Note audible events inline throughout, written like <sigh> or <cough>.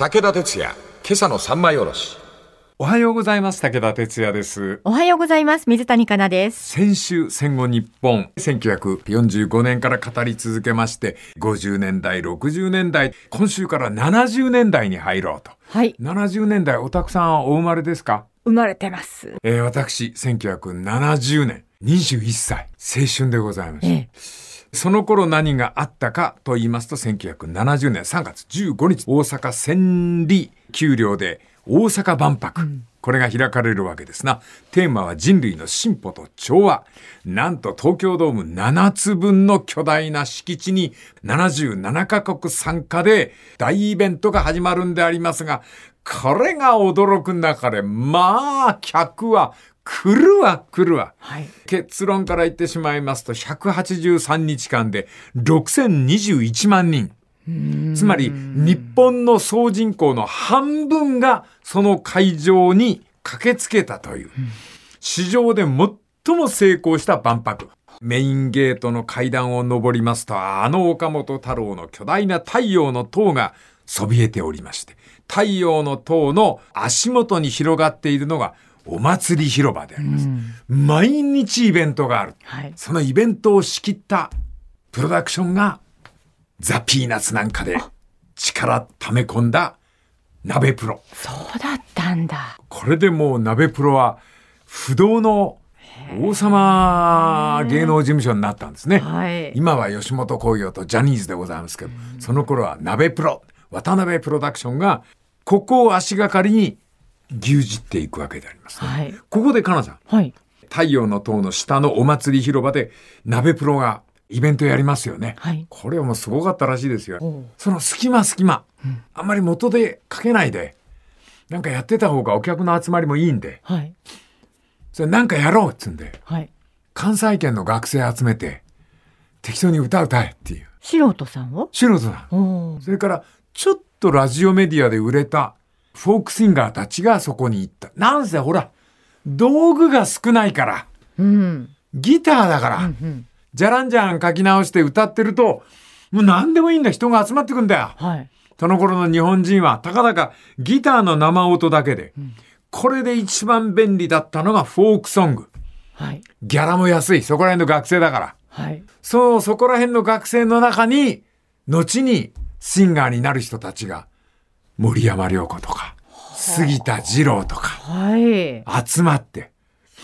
武田鉄矢、今朝の三枚おろし。おはようございます。武田哲也です。おはようございます。水谷香奈です。先週戦後日本、1945年から語り続けまして、50年代、60年代、今週から70年代に入ろうと。はい。70年代、おたくさんはお生まれですか？生まれてます。えー私、1970年、21歳、青春でございました。ええ。その頃何があったかと言いますと、1970年3月15日、大阪千里丘陵で大阪万博。これが開かれるわけですな。テーマは人類の進歩と調和。なんと東京ドーム7つ分の巨大な敷地に77カ国参加で大イベントが始まるんでありますが、これが驚く中で、まあ、客は来るわ来るわ。はい。結論から言ってしまいますと、183日間で6021万人。つまり、日本の総人口の半分がその会場に駆けつけたという、史上で最も成功した万博。メインゲートの階段を上りますと、あの岡本太郎の巨大な太陽の塔がそびえておりまして、太陽の塔の足元に広がっているのがお祭り広場であります。毎日イベントがある。はい。そのイベントを仕切ったプロダクションがザ・ピーナッツなんかで力溜め込んだ鍋プロ。そうだったんだ。これでもう鍋プロは不動の王様芸能事務所になったんですね。はい。今は吉本興業とジャニーズでございますけど、その頃は鍋プロ、渡辺プロダクションがここを足がかりに牛耳っていくわけでありますね。はい。ここでかなさん、はい。太陽の塔の下のお祭り広場で鍋プロがイベントやりますよね。はい。これはもうすごかったらしいですよ。その隙間隙間、あんまり元でかけないで、なんかやってた方がお客の集まりもいいんで、はい。それなんかやろうっつうんで、はい。関西圏の学生集めて、適当に歌歌えっていう。素人さんを？素人さん。それから、ちょっとラジオメディアで売れたフォークシンガーたちがそこに行った。なんせほら、道具が少ないから、うん。ギターだから、うん。じゃらんじゃん書き直して歌ってると、もう何でもいいんだ、人が集まってくんだよ。はい。その頃の日本人は、たかだかギターの生音だけで、これで一番便利だったのがフォークソング。はい。ギャラも安い、そこら辺の学生だから。はい。そう、そこら辺の学生の中に、後にシンガーになる人たちが、森山良子とか、杉田二郎とか、はい。集まって。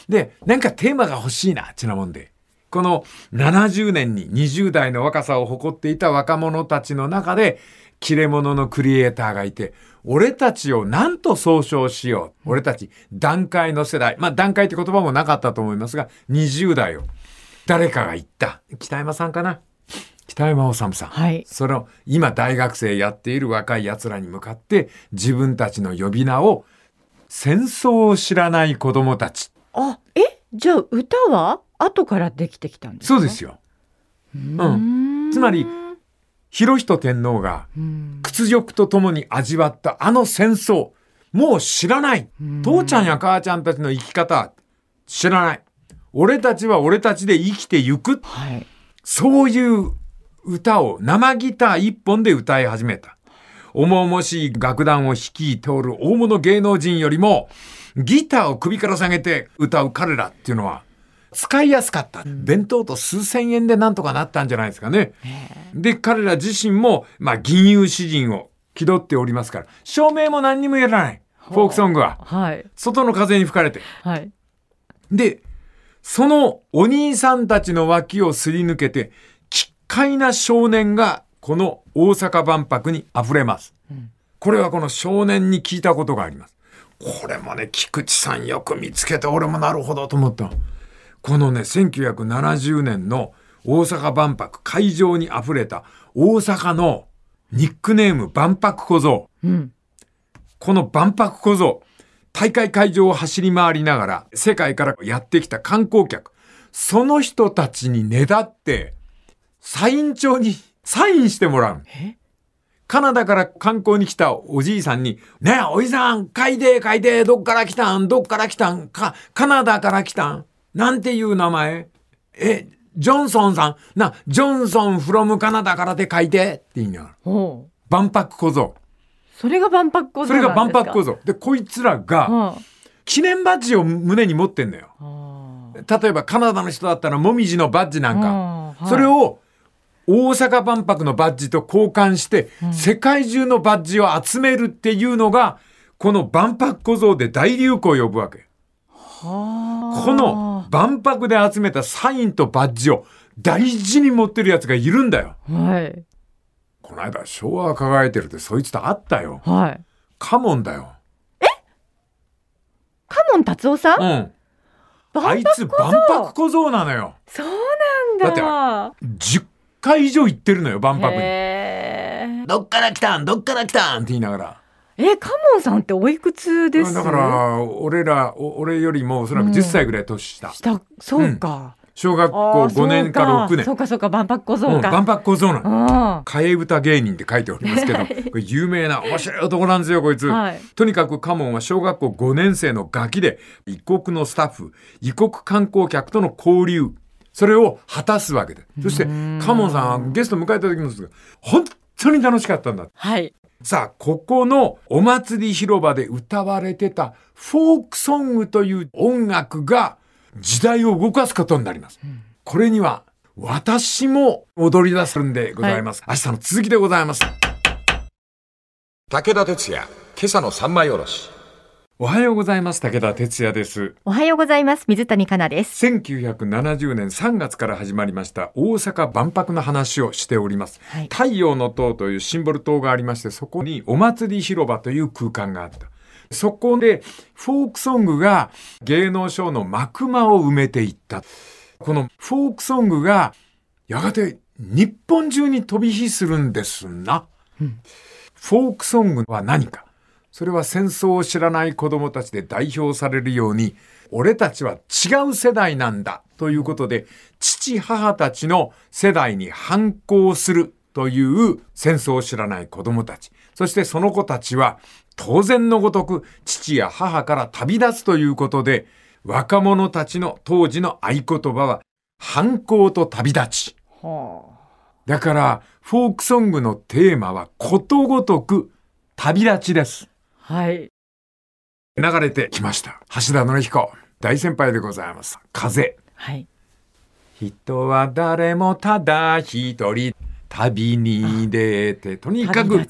で、なんかテーマが欲しいな、ちなもんで。この70年に20代の若さを誇っていた若者たちの中で、切れ者のクリエイターがいて、俺たちを何と総称しよう。俺たち、段階の世代。まあ、段階って言葉もなかったと思いますが、20代を。誰かが言った。北山さんかな？北山治さん。はい。その今大学生やっている若い奴らに向かって自分たちの呼び名を戦争を知らない子供たち。あ、え？じゃあ歌は後からできてきたんですか？そうですよ。うん。つまり、広仁天皇がうん。屈辱とともに味わったあの戦争、もう知らない。父ちゃんや母ちゃんたちの生き方、知らない。俺たちは俺たちで生きてゆく。はい。そういう歌を生ギター一本で歌い始めた。重々しい楽団を率いておる大物芸能人よりも、ギターを首から下げて歌う彼らっていうのは、使いやすかった。弁当と数千円でなんとかなったんじゃないですかね。で、彼ら自身も、まあ、銀融詩人を気取っておりますから、照明も何にもやらない。フォークソングは。はい。外の風に吹かれて。はい。で、そのお兄さんたちの脇をすり抜けて、奇怪な少年がこの大阪万博に溢れます。これはこの少年に聞いたことがあります。これもね、菊池さんよく見つけて、俺もなるほどと思った。このね、1970年の大阪万博会場に溢れた大阪のニックネーム万博小僧。うん。この万博小僧、大会会場を走り回りながら、世界からやってきた観光客、その人たちにねだって、サイン帳にサインしてもらう。え？カナダから観光に来たおじいさんに、ねえ、おじさん、書いて、書いて、どっから来たん？どっから来たん？か、カナダから来たん？なんていう名前？え、ジョンソンさん、な、ジョンソンフロムカナダからで書いてって言いながら。万博小僧。それが万博構造それが万博構造。造。で、こいつらがうん記念バッジを胸に持ってんのよ。例えばカナダの人だったらもみじのバッジなんか。それを大阪万博のバッジと交換して、世界中のバッジを集めるっていうのが、この万博小僧で大流行を呼ぶわけ。はあこの万博で集めたサインとバッジを大事に持ってるやつがいるんだよ。はいこの間、昭和が輝いてるってそいつと会ったよ。はい。カモンだよ。カモン達夫さん、うん。あいつ万博小僧なのよ。そうなんだ。だ10回以上行ってるのよ、万博に。どっから来たん？どっから来たん？って言いながら。え、カモンさんっておいくつです？だから、俺ら、お俺よりもおそらく10歳ぐらい年下。した、そうか。小学校あー5年か6年。そうか、そうか、万博小僧うん、か。万博小僧なの。うん替え歌芸人って書いておりますけど、<laughs> これ有名な面白い男なんですよ、こいつ。はいとにかくカモンは小学校5年生のガキで、異国のスタッフ、異国観光客との交流、それを果たすわけで。そして、カモンさんはゲスト迎えた時もですが、本当に楽しかったんだ。はい。さあ、ここのお祭り広場で歌われてたフォークソングという音楽が時代を動かすことになります。これには私も踊り出すんでございます。明日の続きでございます。武田鉄矢、今朝の三枚おろし。おはようございます。武田哲也です。おはようございます。水谷香奈です。1970年3月から始まりました大阪万博の話をしております。はい太陽の塔というシンボル塔がありまして、そこにお祭り広場という空間があった。そこでフォークソングが芸能ショーの幕間を埋めていった。このフォークソングがやがて日本中に飛び火するんですな。フォークソングは何かそれは戦争を知らない子供たちで代表されるように、俺たちは違う世代なんだということで、父母たちの世代に反抗するという戦争を知らない子供たち。そしてその子たちは当然のごとく父や母から旅立つということで、若者たちの当時の合言葉は反抗と旅立ち。はだから、フォークソングのテーマはことごとく旅立ちです。あ。はい。流れてきました。橋田紀彦。大先輩でございます。風。はい。人は誰もただ一人旅に出て、とにかく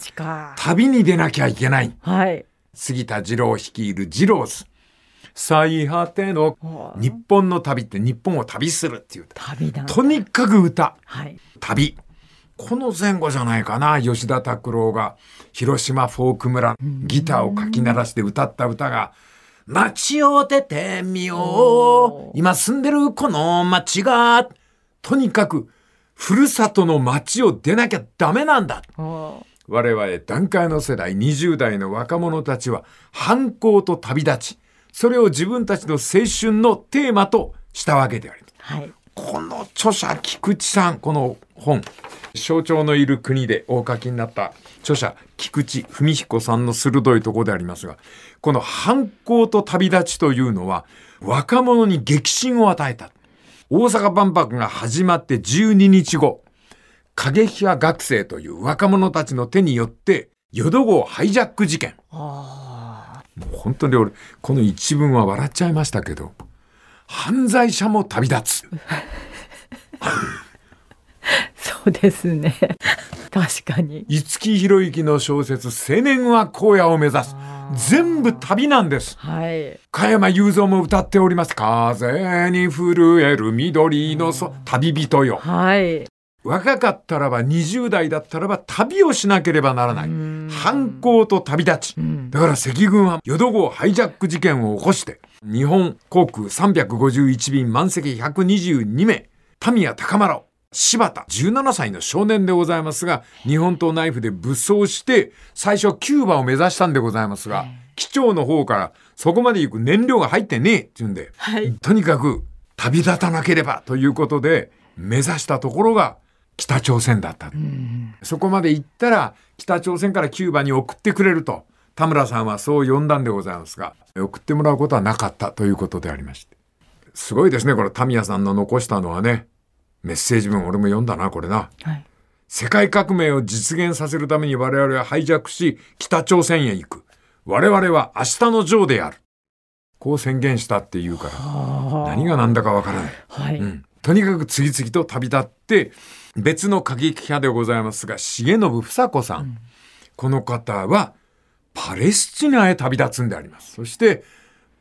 旅に出なきゃいけない。はい。杉田二郎率いる二郎ズ。最果てのはあ日本の旅って日本を旅するっていう。旅だ。とにかく歌。はい。旅。この前後じゃないかな、吉田拓郎が広島フォーク村、ギターをかき鳴らして歌った歌が、街を出てみよう。今住んでるこの街が、とにかく、ふるさとの街を出なきゃダメなんだ。は我々段階の世代20代の若者たちは反抗と旅立ち、それを自分たちの青春のテーマとしたわけであります。あはい。この著者菊池さんこの本象徴のいる国でお書きになった著者菊池文彦さんの鋭いところでありますがこの反抗と旅立ちというのは若者に激震を与えた。大阪万博が始まって12日後過激派学生という若者たちの手によって淀号ハイジャック事件。あもう本当に俺この一文は笑っちゃいましたけど犯罪者も旅立つ。あ。<laughs> <laughs> そうですね。確かに。五木ひろゆきの小説「青年は荒野を目指す」全部旅なんです。はい。加山雄三も歌っております「風に震える緑のそ旅人よ。はい。」若かったらば20代だったらば旅をしなければならない。反抗と旅立ち。ん。だから赤軍は淀号ハイジャック事件を起こして日本航空351便満席122名田宮高丸柴田17歳の少年でございますが日本刀ナイフで武装して最初キューバを目指したんでございますが機長の方からそこまで行く燃料が入ってねえって言うんで、はい。とにかく旅立たなければということで目指したところが北朝鮮だった。そこまで行ったら北朝鮮からキューバに送ってくれると田村さんはそう呼んだんでございますが送ってもらうことはなかったということでありまして。すごいですねこれタミヤさんの残したのはねメッセージ文俺も読んだなこれなはい。世界革命を実現させるために我々はハイジャックし、北朝鮮へ行く。我々は明日のジョーである。こう宣言したっていうから、何が何だかわからない。はい。うん、とにかく次々と旅立って別の過激派でございますが重信房子さん、この方はパレスチナへ旅立つんでありますそして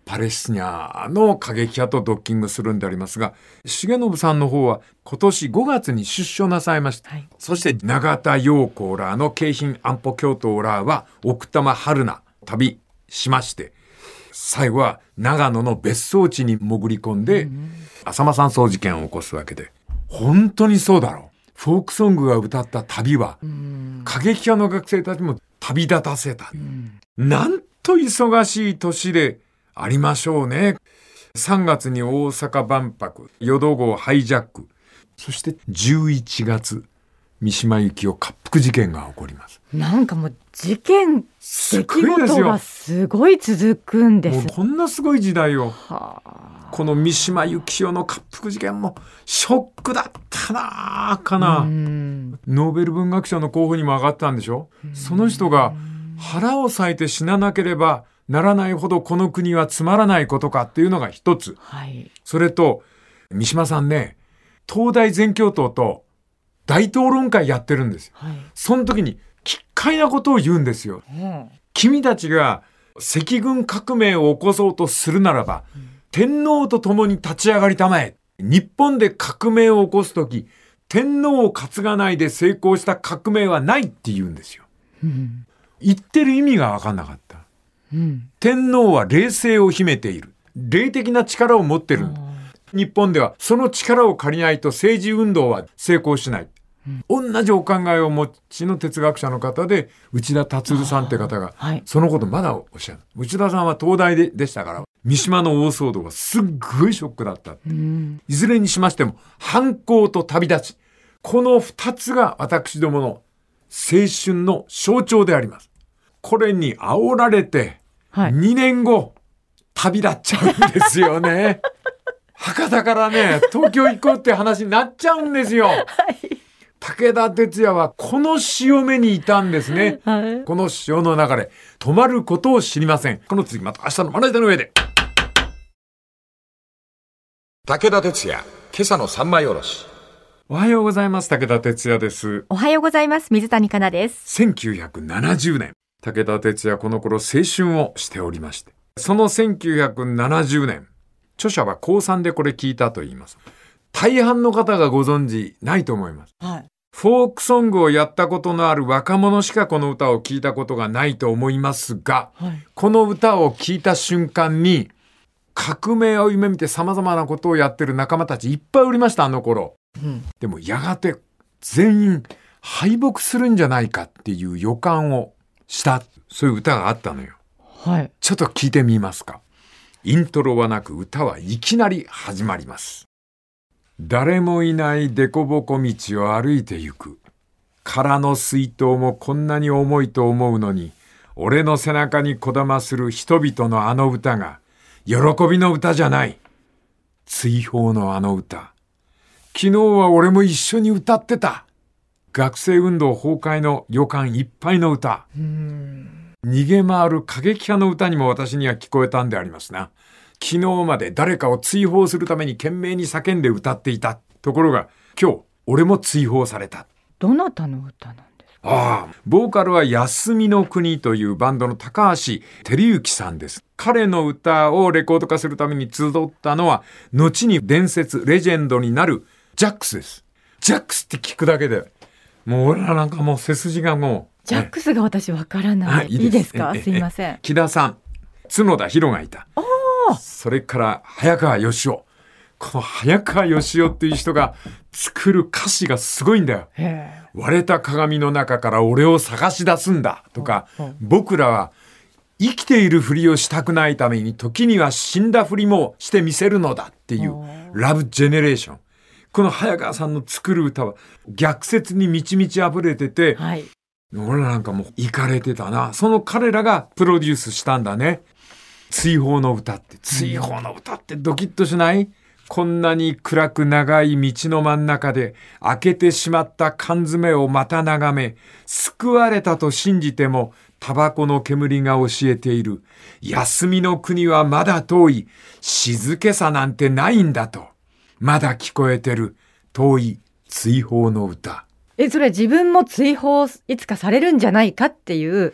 パレスチナの過激派とドッキングするんでありますが重信さんの方は今年5月に出所なさいました、はい。そして永田陽子らの京浜安保共闘らは奥多摩春菜旅しまして最後は長野の別荘地に潜り込んで、浅間山荘事件を起こすわけで本当にそうだろう。フォークソングが歌った旅は過激派の学生たちも旅立たせた、なんと忙しい年でありましょうね。3月に大阪万博淀号ハイジャック。そして11月三島由紀夫滑腹事件が起こります。なんかもう事件、す出来事がすごい続くんです。もうこんなすごい時代を。はあ。この三島由紀夫の滑腹事件もショックだったなあかな、うん。ノーベル文学賞の候補にも上がったんでしょ？その人が腹を裂いて死ななければならないほどこの国はつまらないことかっていうのが一つ。はい。それと、三島さんね、東大全教頭と大討論会やってるんですよ。はい。その時に奇怪なことを言うんですよ。うん君たちが赤軍革命を起こそうとするならば、天皇と共に立ち上がりたまえ。日本で革命を起こすとき、天皇を担がないで成功した革命はないって言うんですよ。うん言ってる意味が分かんなかった。うん天皇は霊性を秘めている。霊的な力を持ってる。日本ではその力を借りないと政治運動は成功しない。同じお考えをお持ちの哲学者の方で内田達さんって方がはいそのことまだおっしゃる。内田さんは東大ででしたから三島の大騒動がすっごいショックだった。うんいずれにしましても反抗と旅立ち。この二つが私どもの青春の象徴であります。これに煽られて、はい。2年後、旅立っちゃうんですよね。<laughs> 博多からね、東京行こうって話になっちゃうんですよ。武田鉄矢はこの潮目にいたんですね。はい。この潮の流れ、止まることを知りません。この次また明日のまな板の上で。武田鉄矢、今朝の三枚おろし。おはようございます。武田鉄矢です。おはようございます。水谷香奈です。1970年、武田鉄矢この頃青春をしておりまして、その1970年、著者は高3でこれ聞いたと言います。大半の方がご存知ないと思います。はい。フォークソングをやったことのある若者しかこの歌を聞いたことがないと思いますが、はい。この歌を聞いた瞬間に、革命を夢見て様々なことをやってる仲間たちいっぱいおりました、あの頃。うん。でもやがて全員敗北するんじゃないかっていう予感をした。そういう歌があったのよ。はい。ちょっと聞いてみますか。イントロはなく歌はいきなり始まります。誰もいない凸凹道を歩いてゆく。空の水筒もこんなに重いと思うのに、俺の背中にこだまする人々のあの歌が、喜びの歌じゃない。追放のあの歌。昨日は俺も一緒に歌ってた。学生運動崩壊の予感いっぱいの歌。うん。逃げ回る過激派の歌にも私には聞こえたんでありますな。昨日まで誰かを追放するために懸命に叫んで歌っていた。ところが今日俺も追放された。どなたの歌なんですか？ああ、ボーカルは休みの国というバンドの高橋照之さんです。彼の歌をレコード化するために集ったのは、後に伝説、レジェンドになるジャックスです。ジャックスって聞くだけで、もう俺らなんかもう背筋がもう、ジャックスが私わからない。はいいいですか？ええすいません。木田さん、角田博がいた。それから早川義雄。この早川義雄っていう人が作る歌詞がすごいんだよ。割れた鏡の中から俺を探し出すんだとか僕らは生きているふりをしたくないために時には死んだふりもしてみせるのだっていうラブジェネレーション。この早川さんの作る歌は逆説に満ち満ち溢れてて、はい。俺らなんかもう行かれてたな。その彼らがプロデュースしたんだね。追放の歌って、追放の歌ってドキッとしない？こんなに暗く長い道の真ん中で開けてしまった缶詰をまた眺め、救われたと信じても、タバコの煙が教えている。休みの国はまだ遠い。静けさなんてないんだと。まだ聞こえてる。遠い追放の歌。え、それ自分も追放いつかされるんじゃないかっていう。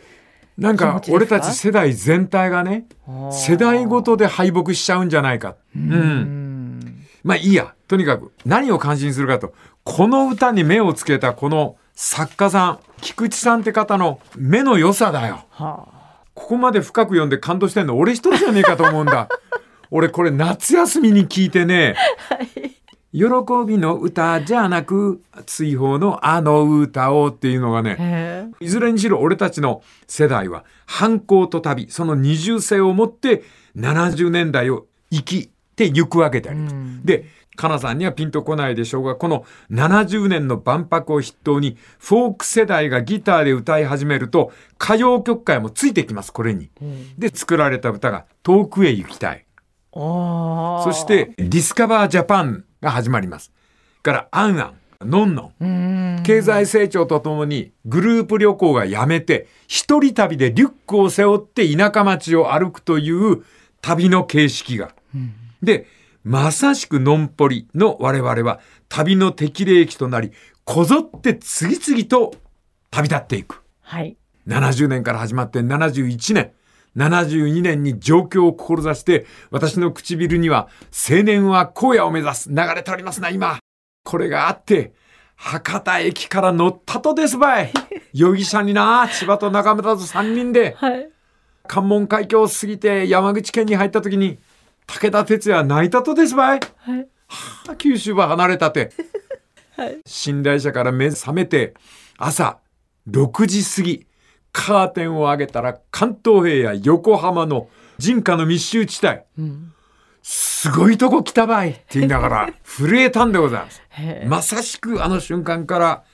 なんか俺たち世代全体がね、世代ごとで敗北しちゃうんじゃないか。うん。まあいいや。とにかく何を感心するかと、この歌に目をつけたこの作家さん、菊池さんって方の目の良さだよ。はあ、ここまで深く読んで感動してんの俺一人じゃねえかと思うんだ。俺これ夏休みに聞いてね、<laughs> はい喜びの歌じゃなく追放のあの歌をっていうのがねいずれにしろ俺たちの世代は反抗と旅その二重性を持って70年代を生きてゆくわけであります。うん、でかなさんにはピンとこないでしょうがこの70年の万博を筆頭にフォーク世代がギターで歌い始めると歌謡曲界もついてきますこれに。うん、で作られた歌が「遠くへ行きたい」。そして「 Discover Japan」が始まります。から、アンアン、ノンノ。経済成長とともにグループ旅行がやめて、一人旅でリュックを背負って田舎町を歩くという旅の形式が。で、まさしくのんぽりの我々は旅の適齢期となり、こぞって次々と旅立っていく。はい。70年から始まって71年。72年に上京を志して、私の唇には青年は荒野を目指す流れておりますな、今。これがあって、博多駅から乗ったとですばい。<laughs> 容疑者にな、千葉と中村と3人で、はい、関門海峡を過ぎて山口県に入った時に、武田鉄矢泣いたとですばい。はい、はあ、九州は離れたて。<laughs> はい、寝台車から目覚めて、朝6時過ぎ、カーテンを上げたら関東平野横浜の人家の密集地帯、うん、すごいとこ来たばいって言いながら震えたんでございます。まさしくあの瞬間から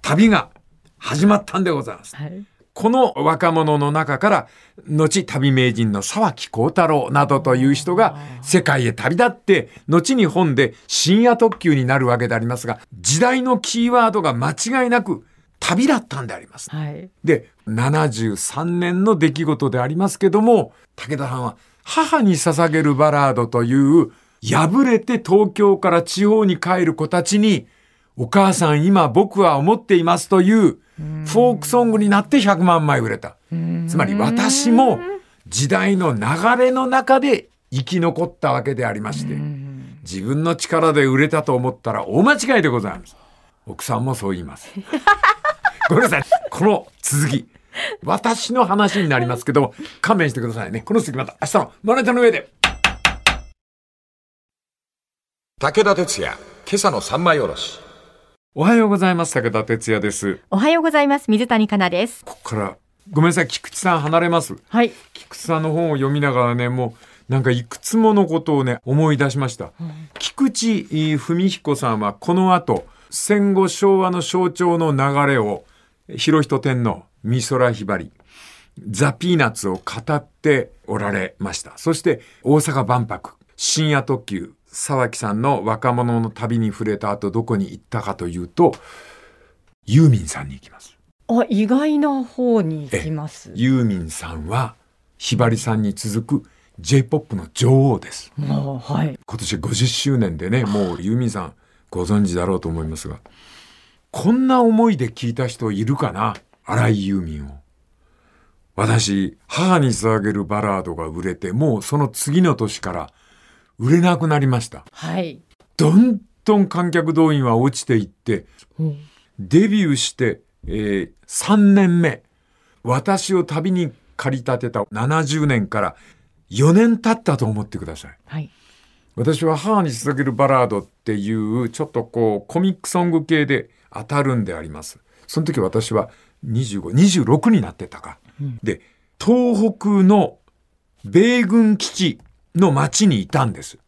旅が始まったんでございます。はい。この若者の中から、後旅名人の沢木幸太郎などという人が世界へ旅立って、後に本で深夜特急になるわけでありますが、時代のキー。ワードが間違いなく旅だったんであります。はい、で、73年の出来事でありますけども、武田さんは母に捧げるバラードという、敗れて東京から地方に帰る子たちに、お母さん今僕は思っていますというフォークソングになって100万枚売れた。つまり私も時代の流れの中で生き残ったわけでありまして、自分の力で売れたと思ったら大間違いでございます。奥さんもそう言います。ごめんなさい。この続き。私の話になりますけど、勘弁してくださいね。この続きまた明日のマネタの上で。武田鉄矢、今朝の三枚おろし。おはようございます。武田鉄矢です。おはようございます。水谷香奈です。ここから、ごめんなさい。菊池さん離れます？はい。菊池さんの本を読みながらね、もう、なんかいくつものことをね、思い出しました。うん、菊池文彦さんはこの後、戦後昭和の象徴の流れを広人天皇、美空ひばり、ザ・ピーナッツを語っておられました。そして大阪万博、深夜特急、沢木さんの若者の旅に触れた後どこに行ったかというと、ユーミンさんに行きます。あ、意外な方に行きます。ユーミンさんは、ひばりさんに続く J-POP の女王です。はい。今年50周年でね、もうユーミンさんご存知だろうと思いますが、こんな思いで聞いた人いるかな？荒井ユーミンを。私、母に捧げるバラードが売れて、もうその次の年から売れなくなりました。はい。どんどん観客動員は落ちていって、うん、デビューして、えー、3年目、私を旅に駆り立てた70年から4年経ったと思ってください。はい。私は母に捧げるバラードっていうちょっとこうコミックソング系で当たるんであります。その時私は25、26になってたか。うん、で、東北の米軍基地の町にいたんです。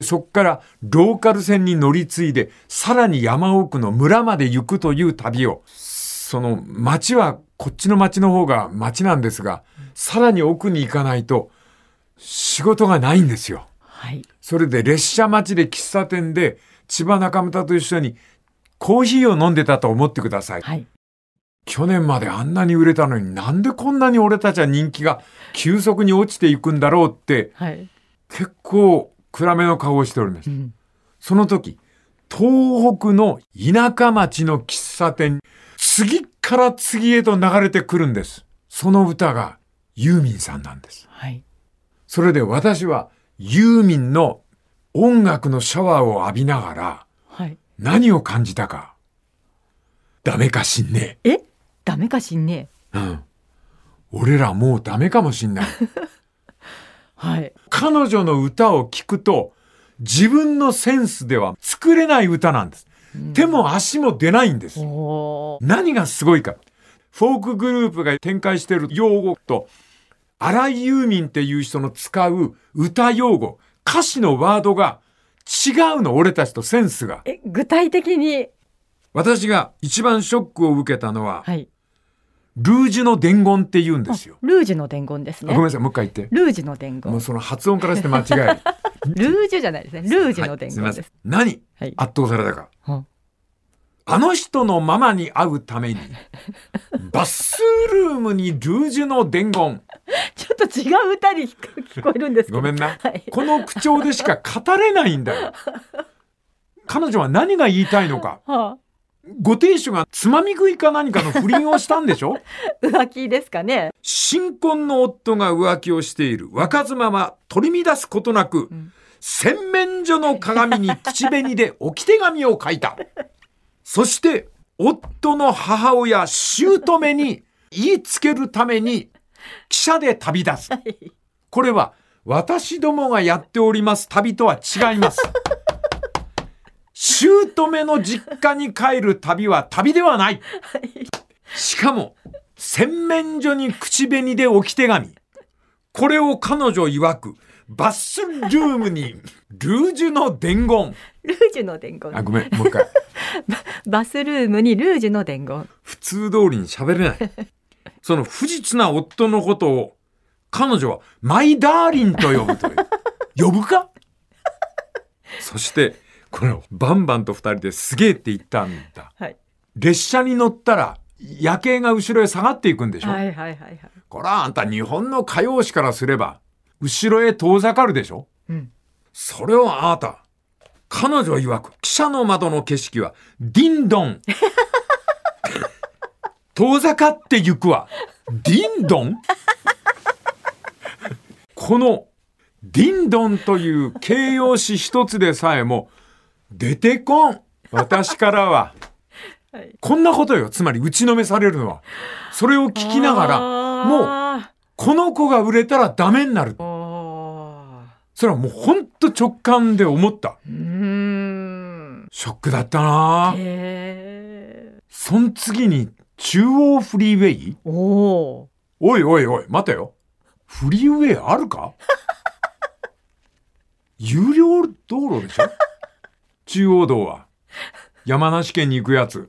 そっからローカル線に乗り継いで、さらに山奥の村まで行くという旅を、その町はこっちの町の方が町なんですが、さらに奥に行かないと仕事がないんですよ。はい。それで列車待ちで喫茶店で千葉中村と一緒にコーヒーを飲んでたと思ってください。はい。去年まであんなに売れたのになんでこんなに俺たちは人気が急速に落ちていくんだろうってはい。結構暗めの顔をしておりますう。ん。その時、東北の田舎町の喫茶店、次から次へと流れてくるんです。その歌がユーミンさんなんです。はい。それで私はユーミンの音楽のシャワーを浴びながらはい。何を感じたか。ダメかしんねえダメかしんねえ。うん。俺らもうダメかもしんない。<laughs> はい。彼女の歌を聴くと自分のセンスでは作れない歌なんです。手も足も出ないんです。何がすごいか。フォークグループが展開している用語と、荒井ユーミンっていう人の使う歌用語、歌詞のワードが違うの、俺たちとセンスが。え、具体的に？私が一番ショックを受けたのは、はい。ルージュの伝言って言うんですよ。ルージュの伝言ですねあごめん。なさい、もう一回言って。ルージュの伝言。もうその発音からして間違い。<laughs> ルージュじゃないですね。ルージュの伝はいすみません言です。。何はい。圧倒されたか。うんあの人のママに会うために、<laughs> バスルームにルージュの伝言。ちょっと違う歌に聞こえるんですけど。ごめんな。はい。この口調でしか語れないんだよ。彼女は何が言いたいのか。<laughs> はご亭主がつまみ食いか何かの不倫をしたんでしょ？あ、<laughs> 浮気ですかね。新婚の夫が浮気をしている若妻は取り乱すことなく、ん洗面所の鏡に口紅で置き手紙を書いた。そして、夫の母親、姑に言いつけるために、汽車で旅立つ。はい。これは私どもがやっております旅とは違います。<laughs> 姑の実家に帰る旅は旅ではない。しかも、洗面所に口紅で置き手紙。これを彼女曰く、バスルームにルージュの伝言。ルージュの伝言。あ、ごめん、もう一回。<laughs> バスルームにルージュの伝言。普通通りに喋れない。その不実な夫のことを、彼女はマイダーリンと呼ぶという。<laughs> 呼ぶか？そして、これをバンバンと二人ですげえって言ったんだ。はい。列車に乗ったら夜景が後ろへ下がっていくんでしょ、はいはいはいはい。これはあんた日本の歌謡史からすれば、後ろへ遠ざかるでしょ？うん。それをあなた、彼女曰く、汽車の窓の景色は、ディンドン。<laughs> 遠ざかってゆくわ。ディンドン？この、ディンドンという形容詞一つでさえも、出てこん。私からは。はいこんなことよ。つまり打ちのめされるのは。それを聞きながら、もう、もこの子が売れたらダメになる。それはもうほんと直感で思った。ーうーん。ショックだったなぁへえ。そん次に中央フリーウェイ？おおおいおいおい、待てよ。フリーウェイあるか？<laughs> 有料道路でしょ？中央道は。山梨県に行くやつ。ー。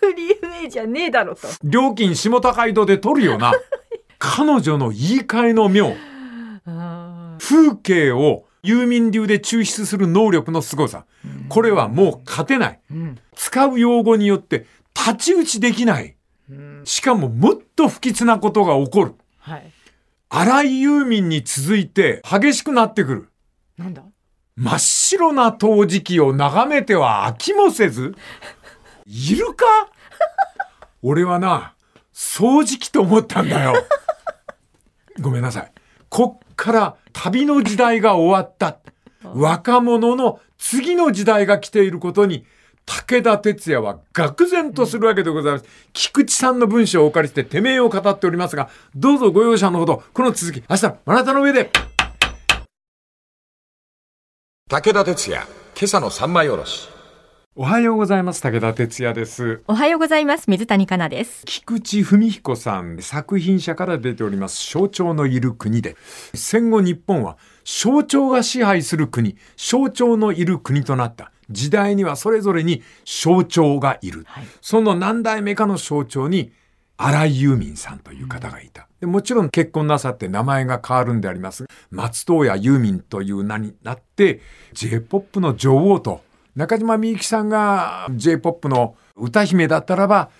フリーウェイじゃねえだろと。料金下高井戸で取るよな。<laughs> 彼女の言い換えの妙。あ風景を遊民流で抽出する能力の凄さ。これはもう勝てない。使う用語によって太刀打ちできない。うん。しかももっと不吉なことが起こる。はい。荒井遊民に続いて激しくなってくる。なんだ？真っ白な陶磁器を眺めては飽きもせずいるか？<laughs> 俺はな、掃除機と思ったんだよ。ごめんなさい。こっから旅の時代が終わった。若者の次の時代が来ていることに、武田鉄矢は愕然とするわけでございます。菊池さんの文章をお借りしててめえを語っておりますが、どうぞご容赦のほど、この続き、明日、あなたの上で。武田鉄矢、今朝の三枚おろし。おはようございます。武田鉄矢です。おはようございます。水谷香奈です。菊池文彦さん作品者から出ております象徴のいる国で戦後日本は象徴が支配する国象徴のいる国となった時代にはそれぞれに象徴がいる、はいその何代目かの象徴に荒井ユーミンさんという方がいた。でもちろん結婚なさって名前が変わるんであります。松任谷ユーミンという名になって、J-POP の女王と、中島みゆきさんが J-POP の歌姫だったらば、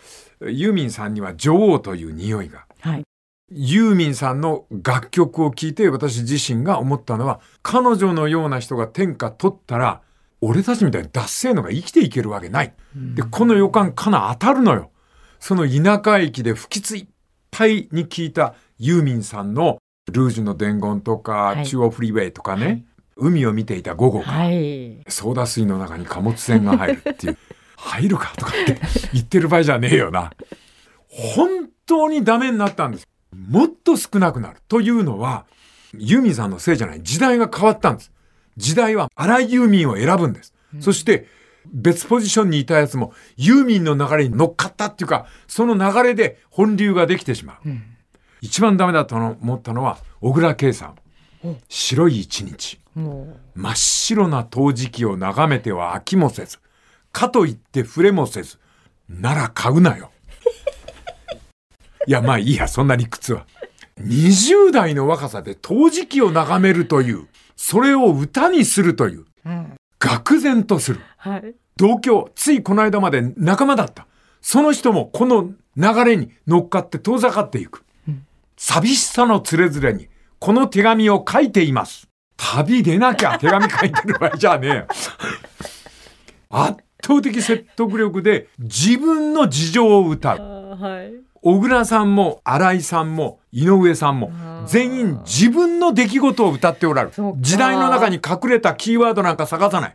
ユーミンさんには女王という匂いが。はい。ユーミンさんの楽曲を聴いて私自身が思ったのは、彼女のような人が天下取ったら、俺たちみたいに脱せのが生きていけるわけない。で、この予感かな当たるのよ。その田舎駅で不吉いっぱいに聞いたユーミンさんのルージュの伝言とか、はい、中央フリーウェイとかね、はい、海を見ていた午後か、はい、ソーダ水の中に貨物船が入るっていう、<laughs> 入るかとかって言ってる場合じゃねえよな。本当にダメになったんです。もっと少なくなる。というのは、ユーミンさんのせいじゃない。時代が変わったんです。時代は荒井ユーミンを選ぶんです。うん、そして、別ポジションにいたやつもユーミンの流れに乗っかったっていうか、その流れで本流ができてしまう。うん、一番ダメだと思ったのは、小倉圭さん。白い一日。真っ白な陶磁器を眺めては飽きもせず、かといって触れもせず、なら買うなよ。いや、まあいいや、そんな理屈は。20代の若さで陶磁器を眺めるという、それを歌にするという、うん、愕然とする。はい、同居、ついこの間まで仲間だった。その人もこの流れに乗っかって遠ざかっていく。うん、寂しさのつれづれに、この手紙を書いています。旅出なきゃ <laughs> 手紙書いてる場合じゃねえ。圧倒的説得力で自分の事情を歌う。はい小倉さんも新井さんも井上さんも全員自分の出来事を歌っておられる。時代の中に隠れたキーワードなんか探さない。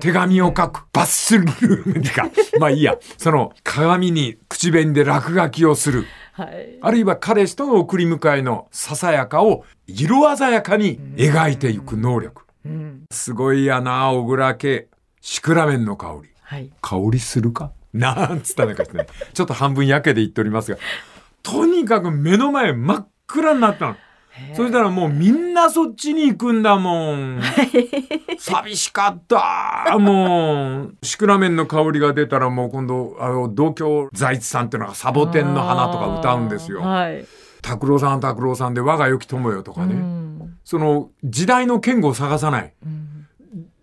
手紙を書く。バッスルームか。まあいいや。その鏡に口紅で落書きをする。はい、あるいは彼氏との送り迎えのささやかを色鮮やかに描いていく能力。すごいやな、小倉家。シクラメンの香り。はい、香りするか？なんつったのかですね。ちょっと半分やけで言っておりますが、とにかく目の前真っ暗になったの。そしたらもうみんなそっちに行くんだもん。寂しかった。もう、シクラメンの香りが出たらもう今度、あの、同居財津さんっていうのがサボテンの花とか歌うんですよ。拓郎さん拓郎さんで我が良き友よとかね。その時代の剣を探さない。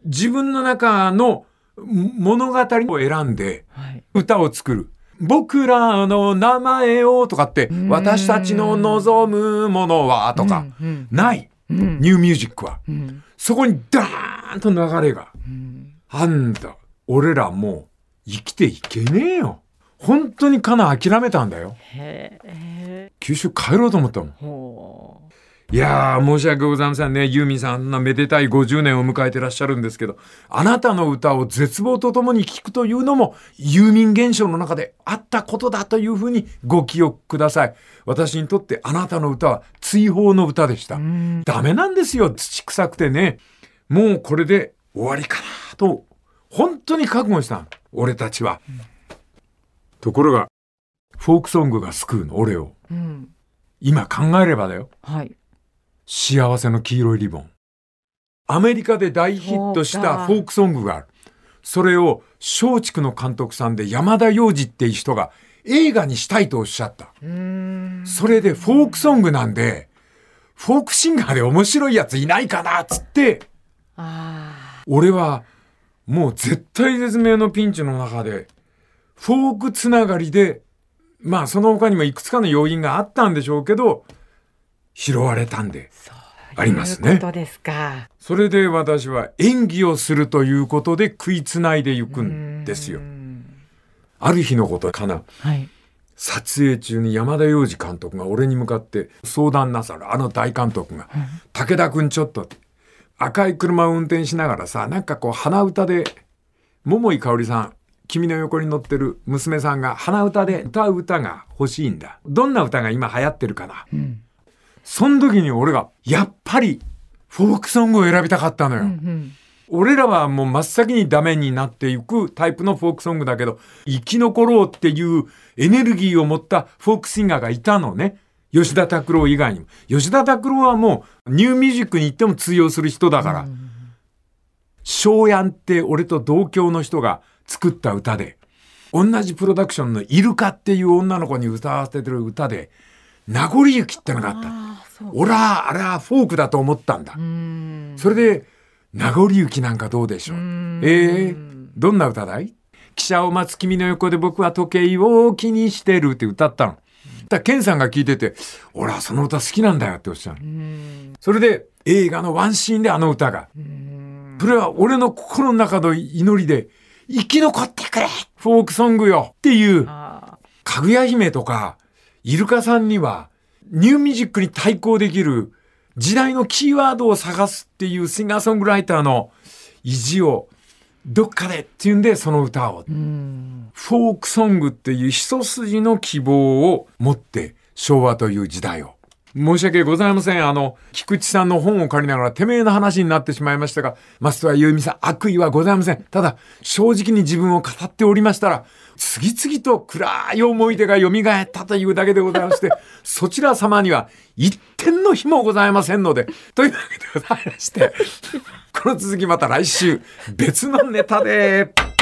自分の中の物語を選んで歌を作る。僕らの名前をとかって、私たちの望むものはとか、ない。ニューミュージックは。そこにダーンと流れが。あんだ、俺らもう生きていけねえよ。本当にかな諦めたんだよ。九州帰ろうと思ったもん。いやー、申し訳ございませんね。ユーミンさんなめでたい50年を迎えてらっしゃるんですけど、あなたの歌を絶望とともに聴くというのも、ユーミン現象の中であったことだというふうにご記憶ください。私にとってあなたの歌は追放の歌でした。ダメなんですよ、土臭くてね。もうこれで終わりかなと、本当に覚悟した俺たちは。ところが、フォークソングが救うの、俺を。うん、今考えればだよ。はい。幸せの黄色いリボン。アメリカで大ヒットしたフォークソングがある。それを松竹の監督さんで山田洋次っていう人が映画にしたいとおっしゃった。それでフォークソングなんで、フォークシンガーで面白いやついないかなっつって、俺はもう絶対絶命のピンチの中で、フォークつながりで、まあその他にもいくつかの要因があったんでしょうけど、拾われたんでありますね。そですか。それで私は演技をするということで食いつないでいくんですよ。ある日のことかな。はい。撮影中に山田洋次監督が俺に向かって相談なさるあの大監督が、武田君ちょっと赤い車を運転しながらさなんかこう鼻歌で桃井かおりさん君の横に乗ってる娘さんが鼻歌で歌う歌が欲しいんだどんな歌が今流行ってるかな、うんその時に俺が、やっぱり、フォークソングを選びたかったのよ。うんうん俺らはもう真っ先にダメになっていくタイプのフォークソングだけど、生き残ろうっていうエネルギーを持ったフォークシンガーがいたのね。吉田拓郎以外にも。吉田拓郎はもうニューミュージックに行っても通用する人だから。庄、う、ん、って俺と同郷の人が作った歌で、同じプロダクションのイルカっていう女の子に歌わせてる歌で、名残雪ってのがあった。俺は、あれはフォークだと思ったんだ。うんそれで、名残雪なんかどうでしょう？ええどんな歌だい？汽車を待つ君の横で僕は時計を気にしてるって歌ったの。だケンさんが聞いてて、俺はその歌好きなんだよっておっしゃる。それで映画のワンシーンであの歌が。それは俺の心の中の祈りで、生き残ってくれフォークソングよっていう。あかぐや姫とか、イルカさんには、ニューミュージックに対抗できる時代のキーワードを探すっていうシンガーソングライターの意地を、どっかでっていうんでその歌を。フォークソングっていう一筋の希望を持って昭和という時代を。申し訳ございません。あの、菊池さんの本を借りながら、てめえの話になってしまいましたが、増田由美さん、悪意はございません。ただ、正直に自分を語っておりましたら、次々と暗い思い出が蘇ったというだけでございまして、<laughs> そちら様には一点の日もございませんので、というわけでございまして、この続きまた来週、別のネタで。